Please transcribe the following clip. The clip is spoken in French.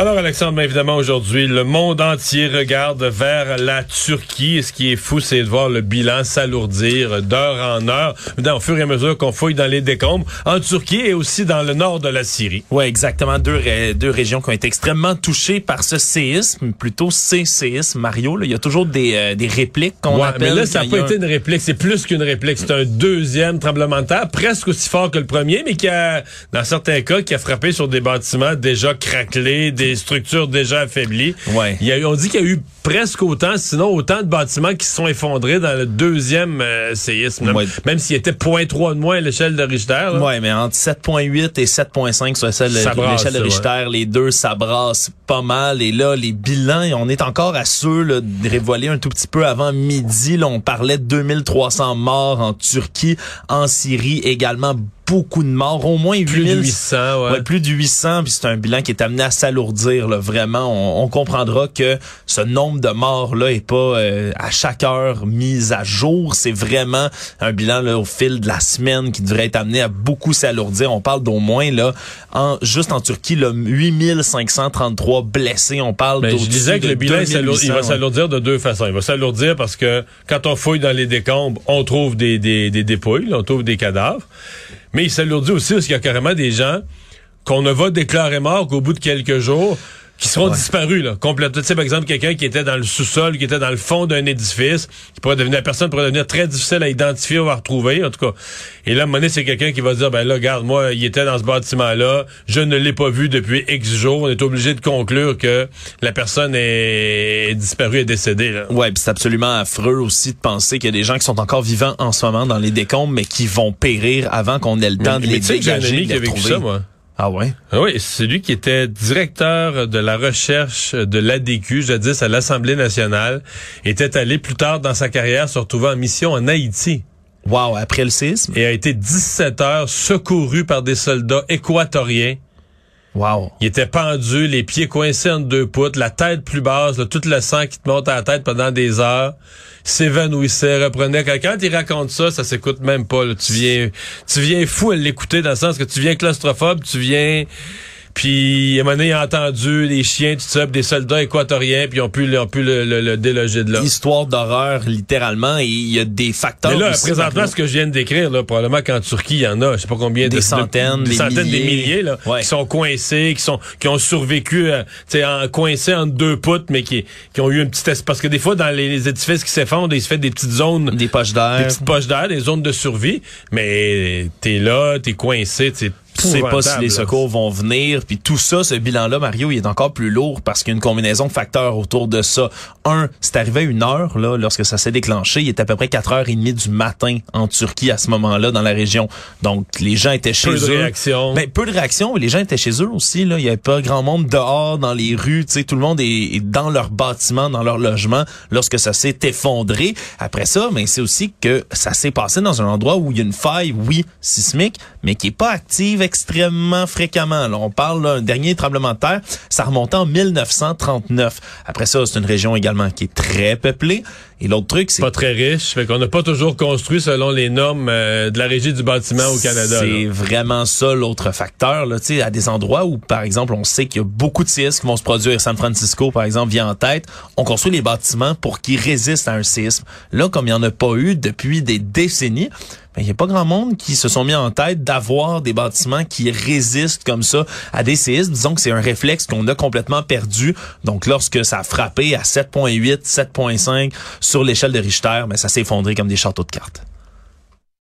Alors Alexandre, bien évidemment aujourd'hui, le monde entier regarde vers la Turquie. Et ce qui est fou, c'est de voir le bilan s'alourdir d'heure en heure, dans, au fur et à mesure qu'on fouille dans les décombres, en Turquie et aussi dans le nord de la Syrie. Oui, exactement. Deux, ré- deux régions qui ont été extrêmement touchées par ce séisme, plutôt ces séismes, Mario. là. Il y a toujours des, euh, des répliques qu'on Ouais, appelle. mais là, ça n'a pas été un- une réplique, c'est plus qu'une réplique. C'est un deuxième tremblement de terre, presque aussi fort que le premier, mais qui a, dans certains cas, qui a frappé sur des bâtiments déjà craquelés, des structures déjà affaiblies. Ouais. Il y a eu, on dit qu'il y a eu presque autant, sinon autant de bâtiments qui se sont effondrés dans le deuxième euh, séisme. Ouais. Même s'il était 0.3 de moins à l'échelle de Richter. Ouais, mais entre 7.8 et 7.5 sur l'échelle de Richter, les deux, ça brasse pas mal. Et là, les bilans, on est encore à ceux là, dévoilés un tout petit peu avant midi. Là, on parlait de 2300 morts en Turquie, en Syrie également beaucoup de morts, au moins Plus de 8000 800, ouais. Ouais, plus de 800, puis c'est un bilan qui est amené à s'alourdir. là. Vraiment, on, on comprendra que ce nombre de morts-là est pas euh, à chaque heure mis à jour. C'est vraiment un bilan là, au fil de la semaine qui devrait être amené à beaucoup s'alourdir. On parle d'au moins, là, en, juste en Turquie, là, 8533 blessés. On parle Ben, je disais que le bilan, il 2800, s'alour- il va ouais. s'alourdir de deux façons. Il va s'alourdir parce que quand on fouille dans les décombres, on trouve des, des, des dépouilles, là, on trouve des cadavres. Mais il s'alourdit aussi parce qu'il y a carrément des gens qu'on ne va déclarer morts qu'au bout de quelques jours, qui seront disparus, là, complètement. Tu sais, par exemple, quelqu'un qui était dans le sous-sol, qui était dans le fond d'un édifice, qui pourrait devenir, la personne pourrait devenir très difficile à identifier ou à retrouver, en tout cas. Et là, à un moment donné, c'est quelqu'un qui va dire, ben là, regarde, moi, il était dans ce bâtiment-là, je ne l'ai pas vu depuis X jours, on est obligé de conclure que la personne est, est disparue et décédée, là. Ouais, puis c'est absolument affreux aussi de penser qu'il y a des gens qui sont encore vivants en ce moment dans les décombres, mais qui vont périr avant qu'on ait le temps de Mais les dégager, de les retrouver. ça, moi. Ah ouais? Ah oui, c'est lui qui était directeur de la recherche de l'ADQ, jadis à l'Assemblée nationale, était allé plus tard dans sa carrière se retrouver en mission en Haïti Wow, après le séisme? et a été 17 heures secouru par des soldats équatoriens. Wow. Il était pendu, les pieds coincés entre deux poutres, la tête plus basse, là, tout le sang qui te monte à la tête pendant des heures. S'évanouissait, reprenait. Quand, il raconte ça, ça s'écoute même pas. là. Tu viens, tu viens fou à l'écouter dans le sens que tu viens claustrophobe, tu viens. Puis, à un moment donné, il a entendu les chiens, tout ça, des soldats équatoriens, puis ils ont pu, ils ont pu le, le- le déloger de là. Histoire d'horreur, littéralement, et il y a des facteurs. Mais là, aussi, présentement, ce que je viens de décrire, là, probablement qu'en Turquie, il y en a, je sais pas combien Des de centaines, des des centaines, des milliers. milliers, là, Ouais. qui sont coincés, qui sont, qui ont survécu, euh, tu sais, en, coincés entre deux poutres, mais qui, qui ont eu une petite, parce que des fois, dans les, les édifices qui s'effondrent, il se fait des petites zones, des poches des d'air. petites poches d'air, des zones de survie, mais t'es là, t'es coincé, t'es Tu sais pas si les secours vont venir. Puis tout ça, ce bilan-là, Mario, il est encore plus lourd parce qu'il y a une combinaison de facteurs autour de ça. Un, c'est arrivé à une heure, là, lorsque ça s'est déclenché. Il était à peu près 4h30 du matin en Turquie à ce moment-là, dans la région. Donc, les gens étaient chez Peu de eux. réaction. Ben, peu de réactions. Les gens étaient chez eux aussi. Là. Il y avait pas grand monde dehors, dans les rues. Tu sais, tout le monde est, est dans leur bâtiment, dans leur logement, lorsque ça s'est effondré. Après ça, mais c'est aussi que ça s'est passé dans un endroit où il y a une faille, oui, sismique, mais qui est pas active extrêmement fréquemment. On parle d'un dernier tremblement de terre, ça remontait en 1939. Après ça, c'est une région également qui est très peuplée. Et l'autre truc, c'est Pas très riche, fait qu'on n'a pas toujours construit selon les normes euh, de la régie du bâtiment au Canada. C'est vraiment ça l'autre facteur. Là, Tu sais, à des endroits où, par exemple, on sait qu'il y a beaucoup de séismes qui vont se produire. San Francisco, par exemple, vient en tête. On construit les bâtiments pour qu'ils résistent à un séisme. Là, comme il n'y en a pas eu depuis des décennies, ben, il n'y a pas grand monde qui se sont mis en tête d'avoir des bâtiments qui résistent comme ça à des séismes. Disons que c'est un réflexe qu'on a complètement perdu. Donc, lorsque ça a frappé à 7.8, 7.5 sur l'échelle de Richter, ben, ça s'est effondré comme des châteaux de cartes.